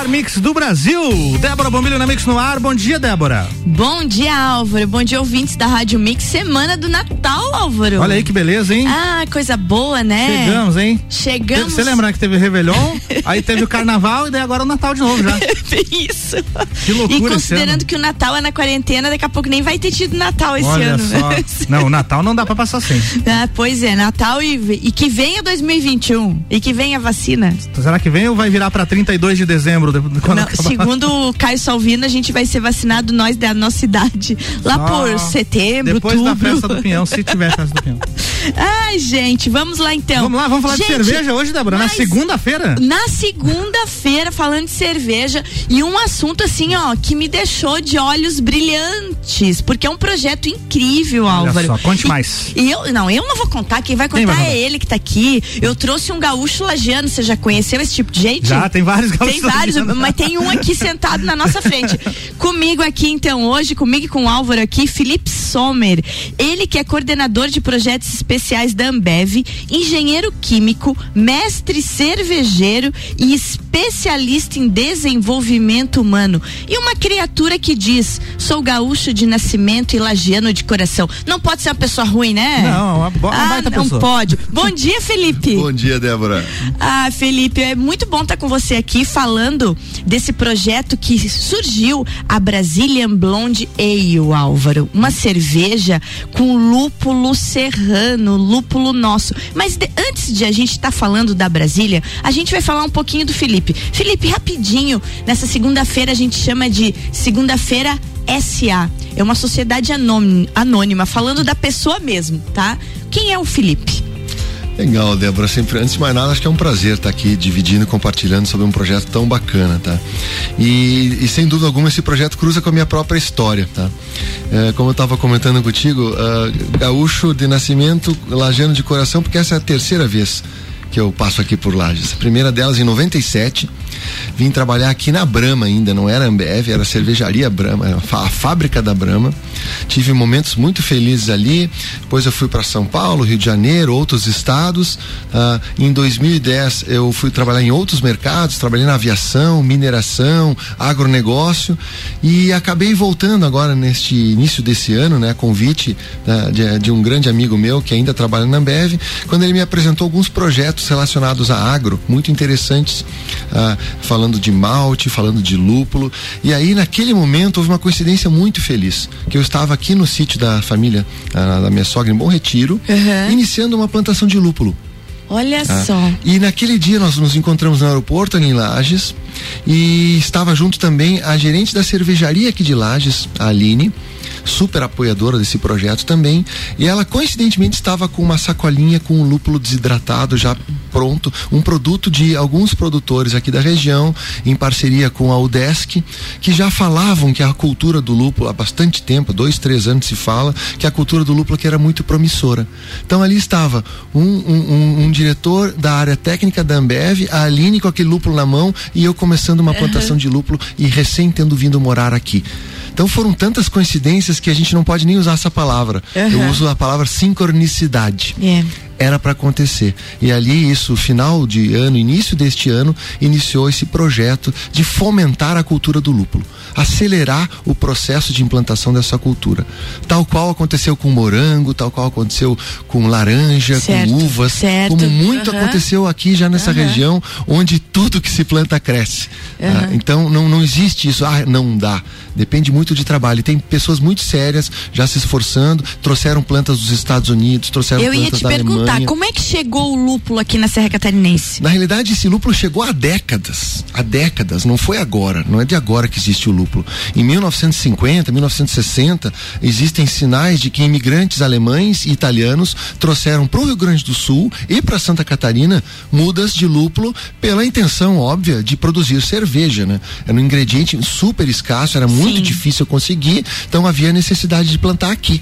melhor mix do Brasil. Débora Bombilho na Mix no ar. Bom dia, Débora. Bom dia, Álvaro. Bom dia, ouvintes da Rádio Mix. Semana do Natal, Álvaro. Olha aí que beleza, hein? Ah, coisa boa, né? Chegamos, hein? Chegamos. Você lembra que teve Réveillon, aí teve o Carnaval e daí agora o Natal de novo já. Isso. Que loucura E considerando que o Natal é na quarentena, daqui a pouco nem vai ter tido Natal esse Olha ano. só. Não, o Natal não dá pra passar sem. Ah, pois é, Natal e, e que venha 2021 e que venha a vacina. Será que vem ou vai virar pra 32 de dezembro? De- Quando Não, segundo o Caio Salvino, a gente vai ser vacinado nós da nossa idade lá Só por setembro, Depois da festa do Pinhão, se tiver festa do Pinhão. Ai, gente, vamos lá então. Vamos lá, vamos falar Gente, de cerveja hoje, Débora? Na segunda-feira? Na segunda-feira, falando de cerveja, e um assunto assim, ó, que me deixou de olhos brilhantes, porque é um projeto incrível, Olha Álvaro. só, conte E- mais. E eu, não, eu não vou contar, quem vai contar vai é ele que tá aqui. Eu trouxe um gaúcho lagiano, você já conheceu esse tipo de gente? Já, tem vários gaúchos Tem vários. Mas tem um aqui sentado na nossa frente. comigo aqui, então, hoje, comigo e com o Álvaro aqui, Felipe Sommer. Ele que é coordenador de projetos especiais da Ambev, engenheiro químico, mestre cervejeiro e especialista em desenvolvimento humano. E uma criatura que diz: sou gaúcho de nascimento e lagiano de coração. Não pode ser uma pessoa ruim, né? Não, uma bo- uma ah, baita não pessoa. pode. Bom dia, Felipe. Bom dia, Débora. Ah, Felipe, é muito bom estar com você aqui falando desse projeto que surgiu, a Brazilian Blonde Ale, Álvaro. Uma cerveja com lúpulo serrano, lúpulo nosso. Mas de- antes de a gente estar falando da Brasília, a gente vai falar um pouquinho do Felipe. Felipe, rapidinho, nessa segunda-feira a gente chama de segunda-feira SA. É uma sociedade anônima, falando da pessoa mesmo, tá? Quem é o Felipe? Legal, Débora. Sempre, antes de mais nada, acho que é um prazer estar aqui dividindo compartilhando sobre um projeto tão bacana, tá? E, e, sem dúvida alguma esse projeto cruza com a minha própria história, tá? É, como eu estava comentando contigo, ah, gaúcho de nascimento, lajano de coração, porque essa é a terceira vez que eu passo aqui por Lages. A primeira delas em 97. Vim trabalhar aqui na Brama ainda, não era Ambev, era a cervejaria Brama, a fá- a fábrica da Brama. Tive momentos muito felizes ali. Depois eu fui para São Paulo, Rio de Janeiro, outros estados. Ah, em 2010 eu fui trabalhar em outros mercados, trabalhei na aviação, mineração, agronegócio e acabei voltando agora neste início desse ano, né, convite da- de, de um grande amigo meu que ainda trabalha na Ambev, quando ele me apresentou alguns projetos relacionados a agro, muito interessantes, ah, falando de malte, falando de lúpulo. E aí, naquele momento, houve uma coincidência muito feliz, que eu estava aqui no sítio da família, ah, da minha sogra, em Bom Retiro, Uhum. iniciando uma plantação de lúpulo. Olha tá? só. E naquele dia nós nos encontramos no aeroporto ali em Lages e estava junto também a gerente da cervejaria aqui de Lages, a Aline, super apoiadora desse projeto também, e ela coincidentemente estava com uma sacolinha com um lúpulo desidratado já pronto, um produto de alguns produtores aqui da região, em parceria com a UDESC, que já falavam que a cultura do lúpulo há bastante tempo, dois, três anos se fala, que a cultura do lúpulo que era muito promissora. Então ali estava um, um- um- um diretor da área técnica da Ambev, a Aline com aquele lúpulo na mão e eu começando uma plantação de lúpulo e recém tendo vindo morar aqui. Então foram tantas coincidências que a gente não pode nem usar essa palavra. Eu Aham. uso a palavra sincronicidade É. era para acontecer. E ali, isso, final de ano, início deste ano, iniciou esse projeto de fomentar a cultura do lúpulo, acelerar o processo de implantação dessa cultura. Tal qual aconteceu com morango, tal qual aconteceu com laranja, Certo, com uvas, certo. como muito Aham. aconteceu aqui já nessa Aham. região, onde tudo que se planta cresce. Ah, então não, não existe isso, ah, não dá. Depende muito de trabalho. E tem pessoas muito sérias já se esforçando, trouxeram plantas dos Estados Unidos, trouxeram Eu plantas da perguntar Tá, como é que chegou o lúpulo aqui na Serra Catarinense? Na realidade, esse lúpulo chegou há décadas. Há décadas, não foi agora. Não é de agora que existe o lúpulo. Em 1950, 1960, existem sinais de que imigrantes alemães e italianos trouxeram para o Rio Grande do Sul e para Santa Catarina mudas de lúpulo pela intenção óbvia de produzir cerveja, né? Era um ingrediente super escasso, era muito Sim. difícil conseguir, então havia necessidade de plantar aqui.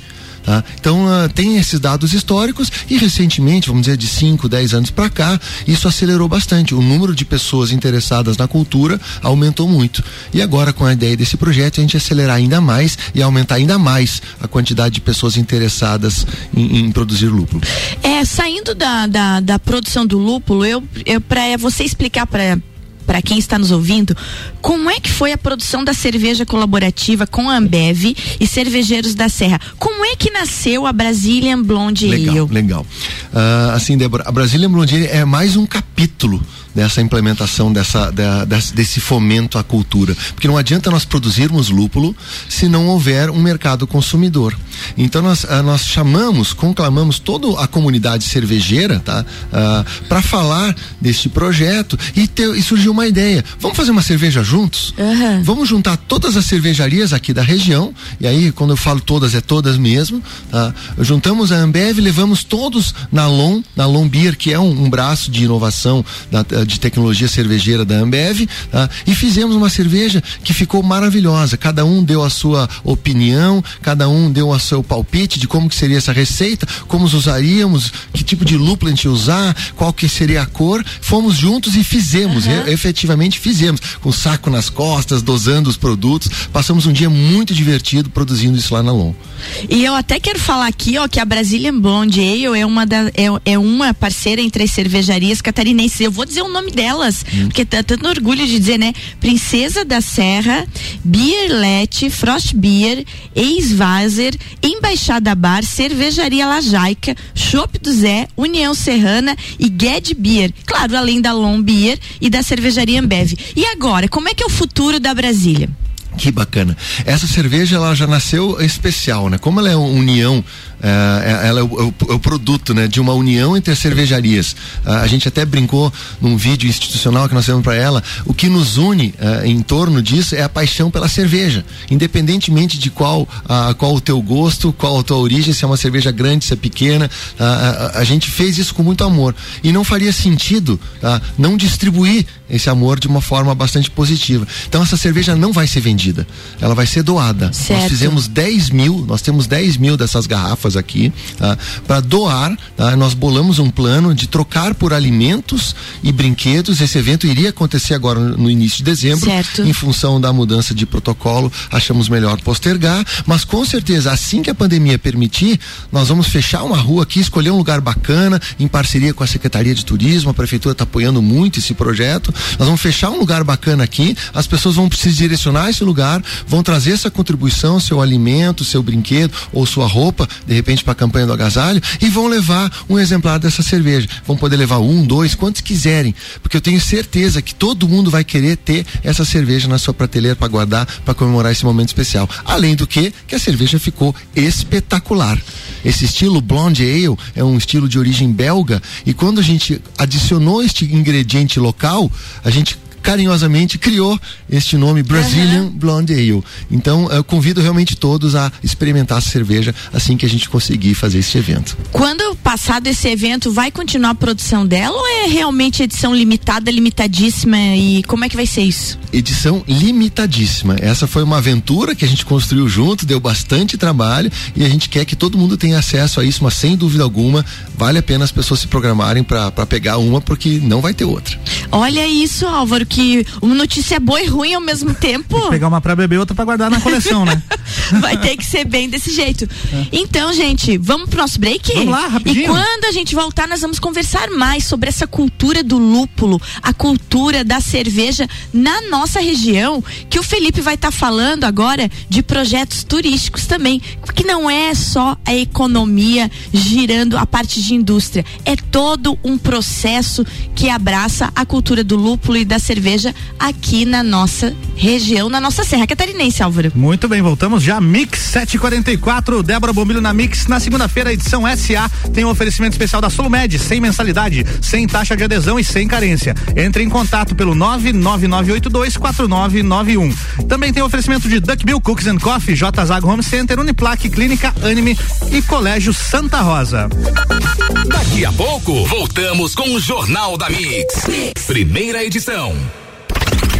Tá? Então uh, tem esses dados históricos e recentemente, vamos dizer de 5, 10 anos para cá, isso acelerou bastante. O número de pessoas interessadas na cultura aumentou muito. E agora com a ideia desse projeto a gente acelerar ainda mais e aumentar ainda mais a quantidade de pessoas interessadas em, em produzir lúpulo. É, saindo da, da, da produção do lúpulo, eu, eu para você explicar para para quem está nos ouvindo, como é que foi a produção da cerveja colaborativa com a Ambev e Cervejeiros da Serra? Como é que nasceu a Brazilian Blonde legal, Ale? Legal, uh, assim, Débora, a Brazilian Blonde Ale é mais um capítulo dessa implementação dessa, da, desse fomento à cultura. Porque não adianta nós produzirmos lúpulo se não houver um mercado consumidor. Então nós, uh, nós chamamos, conclamamos toda a comunidade cervejeira, tá? Uh, ah, para falar deste projeto e, ter, e, surgiu uma ideia. Vamos fazer uma cerveja juntos? Uhum. Vamos juntar todas as cervejarias aqui da região, e aí quando eu falo todas, é todas mesmo, tá? Juntamos a Ambev, levamos todos na LOM, na LOM Beer, que é um, um braço de inovação da, de tecnologia cervejeira da Ambev, tá? e fizemos uma cerveja que ficou maravilhosa. Cada um deu a sua opinião, cada um deu o seu palpite de como que seria essa receita, como usaríamos, que tipo de lúpulo a gente usar, qual que seria a cor. Fomos juntos e fizemos, uhum. e, efetivamente fizemos, com o saco nas costas, dosando os produtos. Passamos um dia muito divertido produzindo isso lá na LOM. E eu até quero falar aqui, ó, que a Brazilian Blonde Ale é uma da, é, é uma parceira entre as cervejarias catarinenses. Eu vou dizer o nome delas, hum. porque tá tanto orgulho de dizer, né? Princesa da Serra, Bierlete, Frost Beer, Ex-Vaser, Embaixada Bar, Cervejaria Lajaica, Chopp do Zé, União Serrana e Gued Beer. Claro, além da Long Beer e da Cervejaria Ambev. E agora, como é que é o futuro da Brasília? Que bacana. Essa cerveja ela já nasceu especial, né? Como ela é uma união, ela é o, é o, produto, né, de uma união entre as cervejarias. a gente até brincou num vídeo institucional que nós fizemos para ela. O que nos une em torno disso é a paixão pela cerveja, independentemente de qual a, qual o teu gosto, qual a tua origem, se é uma cerveja grande, se é pequena. A, gente fez isso com muito amor e não faria sentido não distribuir esse amor de uma forma bastante positiva. Então essa cerveja não vai ser vendida, ela vai ser doada. Certo. Nós fizemos 10 mil, nós temos 10 mil dessas garrafas aqui tá? para doar. Tá? Nós bolamos um plano de trocar por alimentos e brinquedos. Esse evento iria acontecer agora no início de dezembro, certo. em função da mudança de protocolo. Achamos melhor postergar, mas com certeza assim que a pandemia permitir, nós vamos fechar uma rua aqui, escolher um lugar bacana em parceria com a Secretaria de Turismo. A prefeitura está apoiando muito esse projeto nós vamos fechar um lugar bacana aqui, as pessoas vão se direcionar esse lugar, vão trazer essa contribuição, seu alimento, seu brinquedo ou sua roupa, de repente para a campanha do agasalho, e vão levar um exemplar dessa cerveja. Vão poder levar um, dois, quantos quiserem, porque eu tenho certeza que todo mundo vai querer ter essa cerveja na sua prateleira para guardar, para comemorar esse momento especial. Além do que, que a cerveja ficou espetacular. Esse estilo blonde ale é um estilo de origem belga e quando a gente adicionou este ingrediente local, a gente carinhosamente criou este nome Brazilian uhum. Blonde Ale. Então, eu convido realmente todos a experimentar a cerveja assim que a gente conseguir fazer esse evento. Quando passado esse evento, vai continuar a produção dela ou é realmente edição limitada, limitadíssima e como é que vai ser isso? Edição limitadíssima. Essa foi uma aventura que a gente construiu junto, deu bastante trabalho e a gente quer que todo mundo tenha acesso a isso, mas sem dúvida alguma, vale a pena as pessoas se programarem para pegar uma porque não vai ter outra. Olha isso, Álvaro, que uma notícia é boa e ruim ao mesmo tempo. pegar uma para beber, outra para guardar na coleção, né? Vai ter que ser bem desse jeito. É. Então, gente, vamos pro nosso break? Vamos lá, rapidinho. E quando a gente voltar, nós vamos conversar mais sobre essa cultura do lúpulo, a cultura da cerveja na nossa região, que o Felipe vai estar tá falando agora de projetos turísticos também, que não é só a economia girando a parte de indústria, é todo um processo que abraça a cultura do lúpulo e da cerveja cerveja aqui na nossa região, na nossa Serra Catarinense, Álvaro. Muito bem, voltamos já. Mix 744, Débora Bombilho na Mix. Na segunda-feira, edição SA tem um oferecimento especial da Solumed, sem mensalidade, sem taxa de adesão e sem carência. Entre em contato pelo 999824991. Também tem oferecimento de Duck Bill Cookies and Coffee, J Zago Home Center, Uniplaque, Clínica Anime e Colégio Santa Rosa. Daqui a pouco, voltamos com o Jornal da mix. Primeira edição.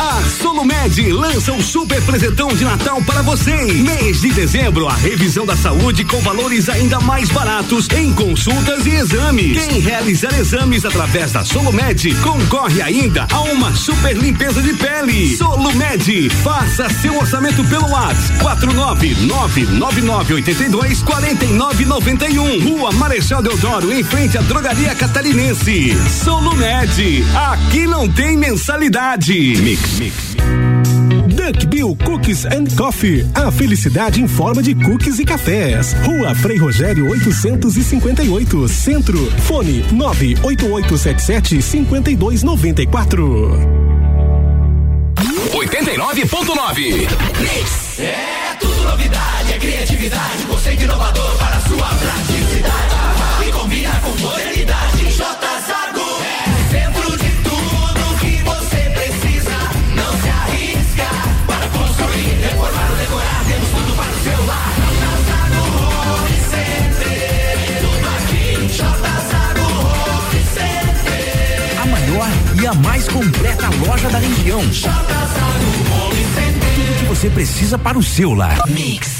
A Solumed lança um super presentão de Natal para vocês. Mês de dezembro, a revisão da saúde com valores ainda mais baratos em consultas e exames. Quem realizar exames através da Solumed concorre ainda a uma super limpeza de pele. Solumed, faça seu orçamento pelo WhatsApp 49999824991. Rua Marechal Deodoro, em frente à Drogaria Catarinense. Solumed, aqui não tem mensalidade. Mix, mix. Duck Bill Cookies and Coffee. A felicidade em forma de cookies e cafés. Rua Frei Rogério 858, Centro. Fone 98877 5294. 89.9. É tudo novidade, é criatividade, conceito inovador para a sua praticidade. E combina com modernidade. J a mais completa loja da região. Tudo que você precisa para o seu lar. Mix.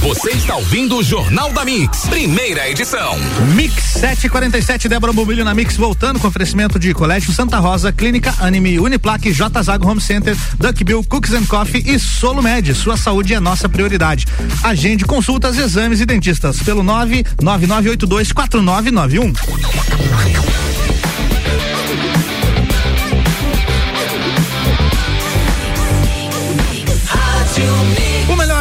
Você está ouvindo o Jornal da Mix, primeira edição. Mix 747, Débora Bombilho na Mix, voltando com oferecimento de Colégio Santa Rosa, Clínica Anime, Uniplaque, J Zago Home Center, Duck Bill, Cooks and Coffee e Solo Med. Sua saúde é nossa prioridade. Agende consultas, exames e dentistas pelo 999824991.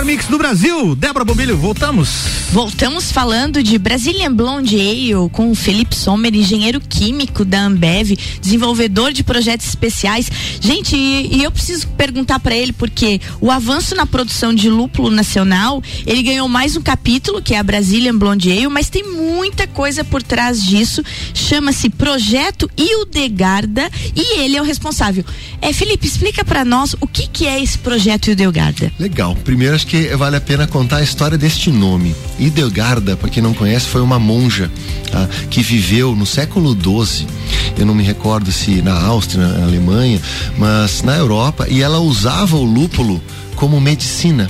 Mix do Brasil. Débora Bombilho, voltamos. Voltamos falando de Brazilian Blonde Ale com o Felipe Sommer, engenheiro químico da Ambev, desenvolvedor de projetos especiais. Gente, e, e eu preciso perguntar para ele porque o avanço na produção de lúpulo nacional, ele ganhou mais um capítulo, que é a Brazilian Blonde Ale, mas tem muita coisa por trás disso. Chama-se Projeto Ildegarda e ele é o responsável. É, Felipe, explica para nós o que que é esse projeto Ildegarda. Legal. Primeiro acho que vale a pena contar a história deste nome. Idelgarda, para quem não conhece, foi uma monja tá? que viveu no século XII. Eu não me recordo se na Áustria, na Alemanha, mas na Europa, e ela usava o lúpulo como medicina.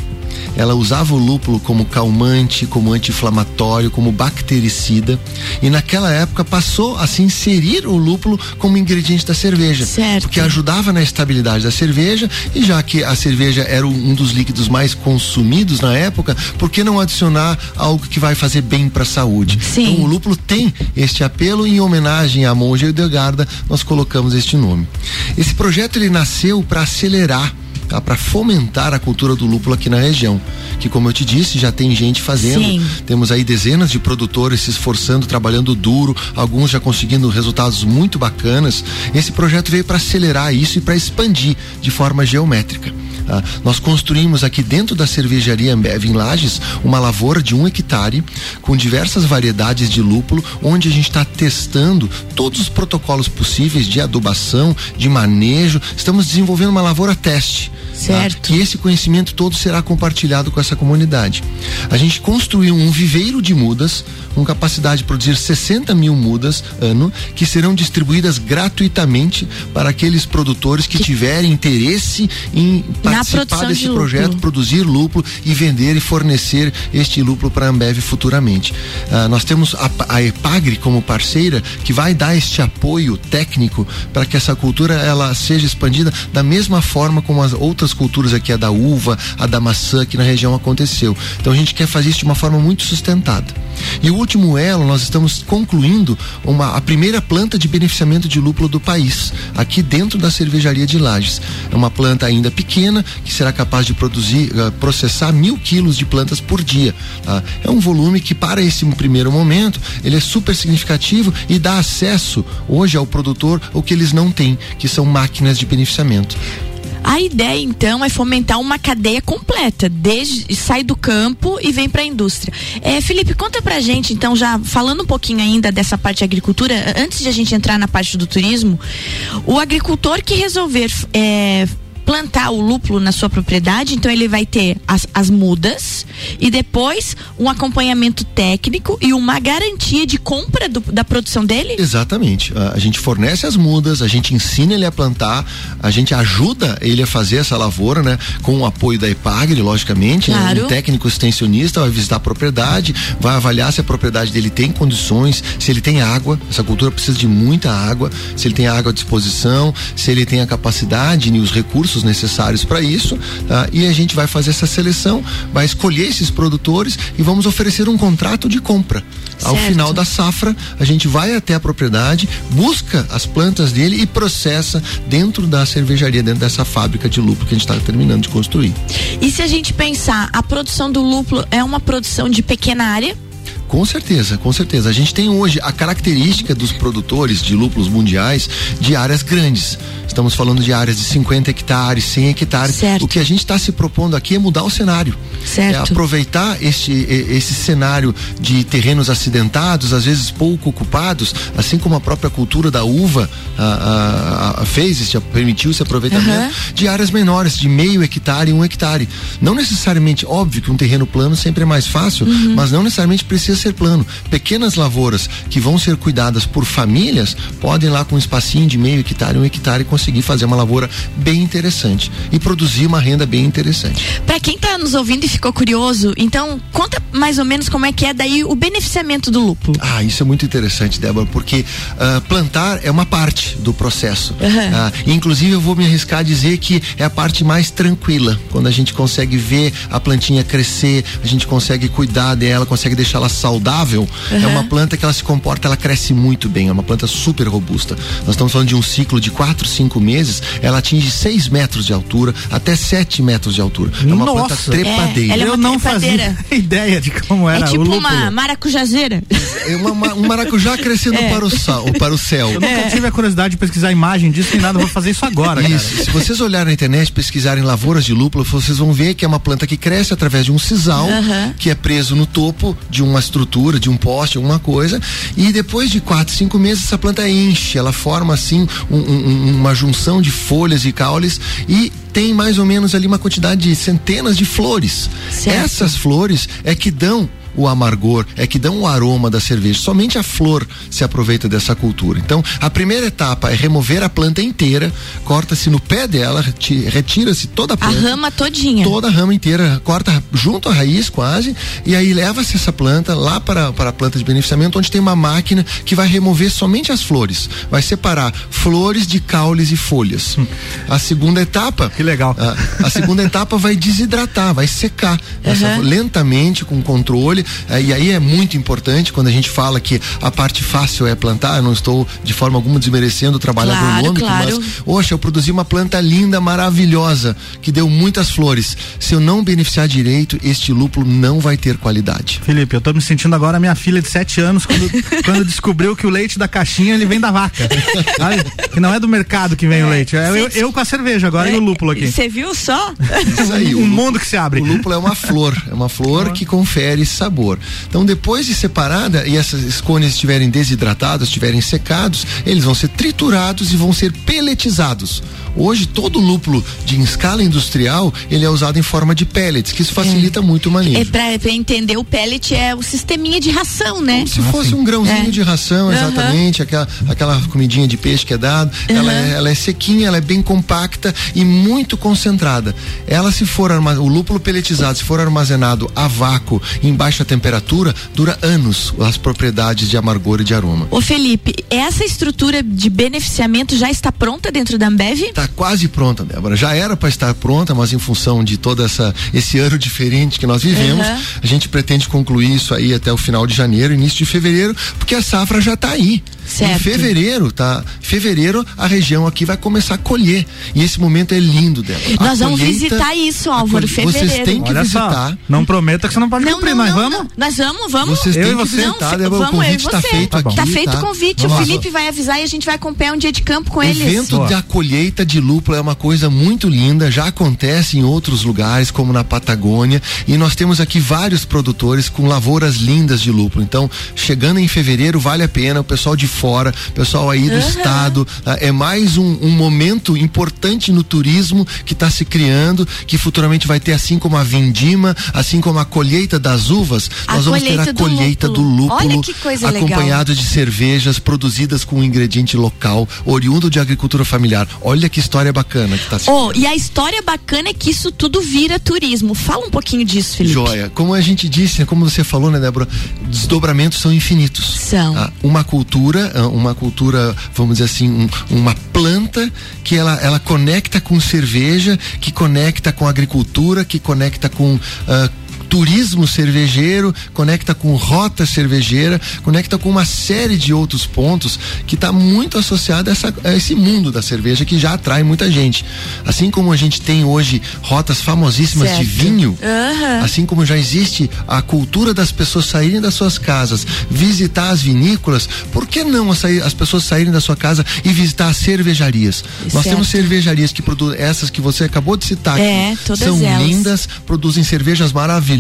Ela usava o lúpulo como calmante, como anti-inflamatório, como bactericida. E naquela época passou a se inserir o lúpulo como ingrediente da cerveja. Certo. Porque ajudava na estabilidade da cerveja e já que a cerveja era um dos líquidos mais consumidos na época, por que não adicionar algo que vai fazer bem para a saúde? Sim. Então o lúpulo tem este apelo e em homenagem à monja Hildegarda nós colocamos este nome. Esse projeto ele nasceu para acelerar tá? para fomentar a cultura do lúpulo aqui na região. Que, como eu te disse, já tem gente fazendo. Sim. Temos aí dezenas de produtores se esforçando, trabalhando duro, alguns já conseguindo resultados muito bacanas. Esse projeto veio para acelerar isso e para expandir de forma geométrica. Tá? Nós construímos aqui dentro da cervejaria Ambev em Lages uma lavoura de um hectare com diversas variedades de lúpulo, onde a gente está testando todos os protocolos possíveis de adubação, de manejo. Estamos desenvolvendo uma lavoura teste. Certo. Tá? E esse conhecimento todo será compartilhado com essa comunidade. A gente construiu um viveiro de mudas com capacidade de produzir 60 mil mudas ano que serão distribuídas gratuitamente para aqueles produtores que tiverem interesse em Na participar desse de projeto, produzir lúpulo e vender e fornecer este lúpulo para a Ambev futuramente. Ah, nós temos a, a Epagre como parceira que vai dar este apoio técnico para que essa cultura ela seja expandida da mesma forma como as outras culturas aqui, a da uva, a da maçã que na região aconteceu. Então a gente quer fazer isso de uma forma muito sustentada. E o último elo, nós estamos concluindo uma, a primeira planta de beneficiamento de lúpulo do país, aqui dentro da cervejaria de Lages. É uma planta ainda pequena, que será capaz de produzir, eh, processar mil quilos de plantas por dia. tá? É um volume que, para esse primeiro momento, ele é super significativo e dá acesso hoje ao produtor o que eles não têm, que são máquinas de beneficiamento. A ideia, então, é fomentar uma cadeia completa, desde sai do campo e vem para a indústria. É, Felipe, conta pra gente, então, já falando um pouquinho ainda dessa parte de agricultura, antes de a gente entrar na parte do turismo, o agricultor que resolver é, plantar o lúpulo na sua propriedade, então ele vai ter as, as mudas e depois um acompanhamento técnico e uma garantia de compra do- da produção dele? Exatamente. A, gente fornece as mudas, a gente ensina ele a plantar, a gente ajuda ele a fazer essa lavoura, né? Com o apoio da Epagre, logicamente. né? Claro. Um técnico extensionista vai visitar a propriedade, vai avaliar se a propriedade dele tem condições, se ele tem água, essa cultura precisa de muita água, se ele tem água à disposição, se ele tem a capacidade e os recursos necessários para isso, tá? E a gente vai fazer essa seleção, vai escolher esses produtores e vamos oferecer um contrato de compra. Ao Certo. final da safra, a gente vai até a propriedade, busca as plantas dele e processa dentro da cervejaria, dentro dessa fábrica de lúpulo que a gente está terminando de construir. E se a gente pensar, a produção do lúpulo é uma produção de pequena área? Com certeza, com certeza. A gente tem hoje a característica dos produtores de lúpulos mundiais de áreas grandes. Estamos falando de áreas de 50 hectares, 100 hectares. Certo. O que a gente está se propondo aqui é mudar o cenário. Certo. É aproveitar este, esse cenário de terrenos acidentados, às vezes pouco ocupados, assim como a própria cultura da uva ah, ah, ah, fez, esse, permitiu esse aproveitamento, Aham. de áreas menores, de meio hectare e um hectare. Não necessariamente, óbvio que um terreno plano sempre é mais fácil, Uhum. mas não necessariamente precisa ser plano. Pequenas lavouras que vão ser cuidadas por famílias podem lá com um espacinho de meio hectare, um hectare conseguir fazer uma lavoura bem interessante e produzir uma renda bem interessante. Para quem tá nos ouvindo e ficou curioso, então conta mais ou menos como é que é daí o beneficiamento do lúpulo. Ah, isso é muito interessante, Débora, porque ah, plantar é uma parte do processo. Aham. Ah, inclusive, eu vou me arriscar a dizer que é a parte mais tranquila, quando a gente consegue ver a plantinha crescer, a gente consegue cuidar dela, consegue deixá-la saudável. É Aham. uma planta que ela se comporta, ela cresce muito bem, é uma planta super robusta. Nós estamos falando de um ciclo de 4, 5 meses, ela atinge 6 metros de altura, até 7 metros de altura. É uma planta Nossa. trepadeira. É, ela é Eu não trepadeira. fazia ideia de como era é tipo uma maracujazeira. É uma- uma- um maracujá crescendo É. para, o sal, para o céu. Eu nunca tive a curiosidade de pesquisar a imagem disso nem nada, vou fazer isso agora, cara. Isso. Se vocês olharem na internet, pesquisarem lavouras de lúpulo, vocês vão ver que é uma planta que cresce através de um sisal Aham. que é preso no topo de uma estrutura, de um poste, alguma coisa. E depois de quatro, cinco meses, essa planta enche, ela forma assim um- um- uma junção de folhas e caules e tem mais ou menos ali uma quantidade de centenas de flores. Certo. Essas flores é que dão o amargor, é que dão o aroma da cerveja. Somente a flor se aproveita dessa cultura. Então, a primeira etapa é remover a planta inteira, corta-se no pé dela, reti- retira-se toda a A planta. rama todinha. Toda a rama inteira, corta junto à raiz quase, e aí leva-se essa planta lá para, para a planta de beneficiamento, onde tem uma máquina que vai remover somente as flores. Vai separar flores de caules e folhas. A segunda etapa. Que legal. A, a segunda etapa vai desidratar, vai secar essa, Uhum. lentamente, com controle. Eh, e aí é muito importante quando a gente fala que a parte fácil é plantar. Eu não estou de forma alguma desmerecendo o trabalho Claro, agronômico, claro. mas Poxa, eu produzi uma planta linda, maravilhosa, que deu muitas flores. Se eu não beneficiar direito, este lúpulo não vai ter qualidade. Felipe, eu tô me sentindo agora minha filha de 7 anos quando, quando descobriu que o leite da caixinha ele vem da vaca. Sabe? Que não é do mercado que vem o leite. É eu, eu com a cerveja agora e o lúpulo aqui. Você viu só? Isso aí, um o mundo que se abre. O lúpulo é uma flor, é uma flor que confere sabor. Então, depois de separada e essas cones estiverem desidratadas, estiverem secados, eles vão ser triturados e vão ser peletizados. Hoje, todo lúpulo de escala industrial, ele é usado em forma de pellets, que isso facilita muito o manejo. É pra, pra entender, o pellet é o sisteminha de ração, né? Se fosse um grãozinho É. de ração, exatamente, aquela, aquela comidinha de peixe que é dado, ela, é, ela é sequinha, ela é bem compacta e muito concentrada. Ela, se for o lúpulo peletizado, se for armazenado a vácuo em baixa temperatura, dura anos as propriedades de amargor e de aroma. Ô Felipe, essa estrutura de beneficiamento já está pronta dentro da Ambev? Está quase pronta, Débora. Já era para estar pronta, mas em função de todo essa, esse ano diferente que nós vivemos, Uhum. a gente pretende concluir isso aí até o final de janeiro, início de fevereiro, porque a safra já está aí. Certo. Em fevereiro, tá? Fevereiro a região aqui vai começar a colher. E esse momento é lindo dela. A Nós vamos colheita- visitar isso, a Álvaro, fevereiro. Vocês têm que Olha visitar. só, não prometa que você não pode Não, cumprir, não, nós não, vamos? Não. Nós vamos, vamos. Vocês têm Eu e que você. visitar, Não, Débora. O vamos, eu e convite está você. feito Tá bom. Tá feito o tá? convite. Vamos o lá. Felipe vai avisar e a gente vai acompanhar um dia de campo com O eles. evento Boa. da colheita de lúpulo é uma coisa muito linda, já acontece em outros lugares, como na Patagônia, e nós temos aqui vários produtores com lavouras lindas de lúpulo. Então, chegando em fevereiro, vale a pena, o pessoal de fora, o pessoal aí do estado, ah, é mais um, um momento importante no turismo que está se criando, que futuramente vai ter assim como a vindima, assim como a colheita das uvas, A nós vamos ter a do colheita do lúpulo. lúpulo, Olha que coisa legal. acompanhado de cervejas produzidas com um ingrediente local, oriundo de agricultura familiar. Olha que história bacana que está se Oh, e a história bacana é que isso tudo vira turismo. Fala um pouquinho disso, Felipe. Joia. Como a gente disse, como você falou, né, Débora? Desdobramentos são infinitos. São. Ah, uma cultura, ah, uma cultura, vamos dizer assim, um- uma planta que ela, ela conecta com cerveja, que conecta com agricultura, que conecta com. ah, Turismo cervejeiro, conecta com rota cervejeira, conecta com uma série de outros pontos que está muito associado a, essa- a esse mundo da cerveja que já atrai muita gente. Assim como a gente tem hoje rotas famosíssimas de Certo. vinho, Aham. Assim como já existe a cultura das pessoas saírem das suas casas, visitar as vinícolas, por que não as, pessoas saírem da sua casa e visitar as cervejarias? Nós Certo. temos cervejarias que produzem, essas que você acabou de citar É, todas são elas. lindas, produzem cervejas maravilhosas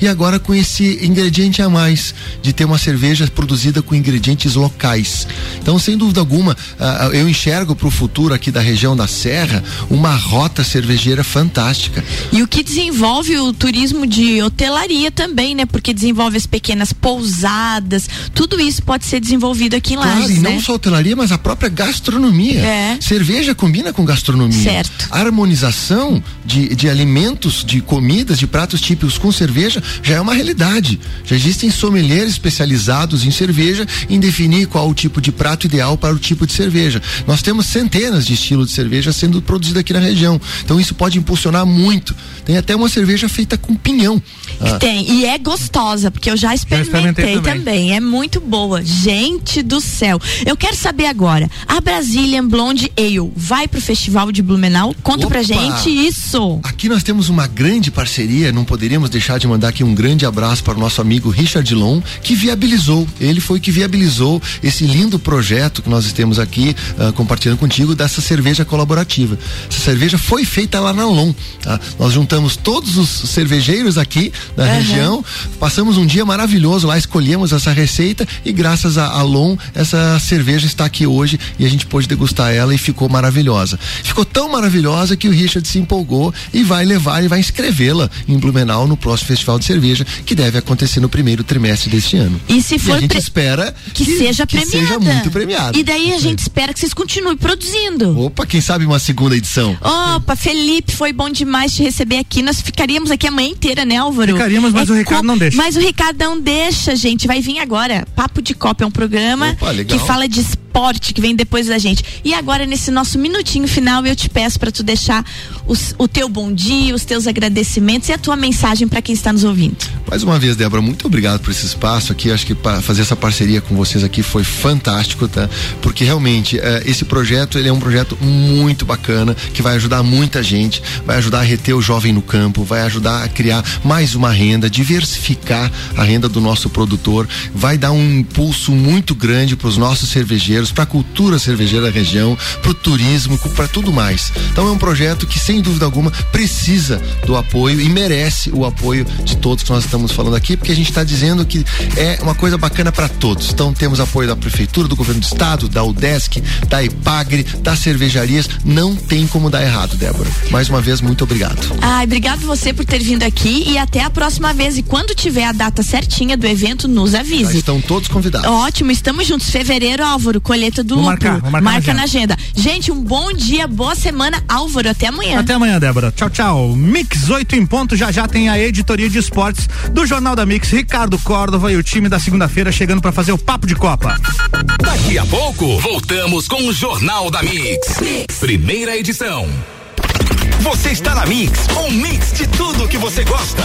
e agora com esse ingrediente a mais, de ter uma cerveja produzida com ingredientes locais. Então, sem dúvida alguma, ah, eu enxergo para o futuro aqui da região da Serra uma rota cervejeira fantástica. E o que desenvolve o turismo de hotelaria também, né? Porque desenvolve as pequenas pousadas. Tudo isso pode ser desenvolvido aqui em Claro, Lages, e não né? só hotelaria, mas a própria gastronomia. É. Cerveja combina com gastronomia. Certo. Harmonização de, de alimentos, de comidas, de pratos típicos com cerveja já é uma realidade. Já existem sommeliers especializados em cerveja em definir qual o tipo de prato ideal para o tipo de cerveja. Nós temos centenas de estilos de cerveja sendo produzidos aqui na região. Então isso pode impulsionar muito. Tem até uma cerveja feita com pinhão. Ah, Tem, e é gostosa, porque eu já experimentei, experimentei também. também. É muito boa. Gente do céu. Eu quero saber agora, a Brazilian Blonde Ale vai pro Festival de Blumenau? Conta pra Opa! gente isso. Aqui nós temos uma grande parceria, não poderíamos deixar de mandar aqui um grande abraço para o nosso amigo Richard Long, que viabilizou, ele foi que viabilizou esse lindo projeto que nós temos aqui ah, compartilhando contigo dessa cerveja colaborativa. Essa cerveja foi feita lá na Long, tá? Nós juntamos todos os cervejeiros aqui da região, passamos um dia maravilhoso lá, escolhemos essa receita e graças a, a Long essa cerveja está aqui hoje e a gente pôde degustar ela e ficou maravilhosa. Ficou tão maravilhosa que o Richard se empolgou e vai levar e vai inscrevê-la em Blumenau no no próximo Festival de Cerveja, que deve acontecer no primeiro trimestre deste ano. E se for a gente pre- espera que, seja que premiada. seja muito premiada. E daí a gente espera que vocês continuem produzindo. Opa, quem sabe uma segunda edição. Opa, Felipe, foi bom demais te receber aqui. Nós ficaríamos aqui a manhã inteira, né, Álvaro? Ficaríamos, mas o Ricardo não deixa. Mas o Ricardo não deixa, gente. Vai vir agora. Papo de Copa é um programa Opa, que fala de esporte, que vem depois da gente. E agora, nesse nosso minutinho final, eu te peço para tu deixar os- o teu bom dia, os teus agradecimentos e a tua mensagem para quem está nos ouvindo. Mais uma vez, Débora, muito obrigado por esse espaço aqui. Acho que fazer essa parceria com vocês aqui foi fantástico, tá? Porque realmente eh, esse projeto ele é um projeto muito bacana que vai ajudar muita gente, vai ajudar a reter o jovem no campo, vai ajudar a criar mais uma renda, diversificar a renda do nosso produtor, vai dar um impulso muito grande para os nossos cervejeiros, para a cultura cervejeira da região, para o turismo, para tudo mais. Então é um projeto que sem dúvida alguma precisa do apoio e merece o apoio de todos que nós estamos falando aqui, porque a gente está dizendo que é uma coisa bacana para todos. Então temos apoio da prefeitura, do governo do estado, da UDESC, da IPAGRE, das cervejarias. Não tem como dar errado, Débora. Mais uma vez, muito obrigado. Ai, obrigado você por ter vindo aqui e até a próxima vez. E quando tiver a data certinha do evento, nos Já avise. estão todos convidados. Ótimo, estamos juntos. Fevereiro, Álvaro, colheita do Vou lúpulo. marcar, vou marcar Marca na na agenda. Gente, um bom dia, boa semana, Álvaro. Até amanhã. Até amanhã, Débora. Tchau, tchau. Mix 8 em ponto. Já já tem a editoria de esportes do Jornal da Mix. Ricardo Córdova e o time da segunda-feira chegando para fazer o papo de Copa. Daqui a pouco, voltamos com o Jornal da mix. Primeira edição. Você está na Mix, um mix de tudo que você gosta.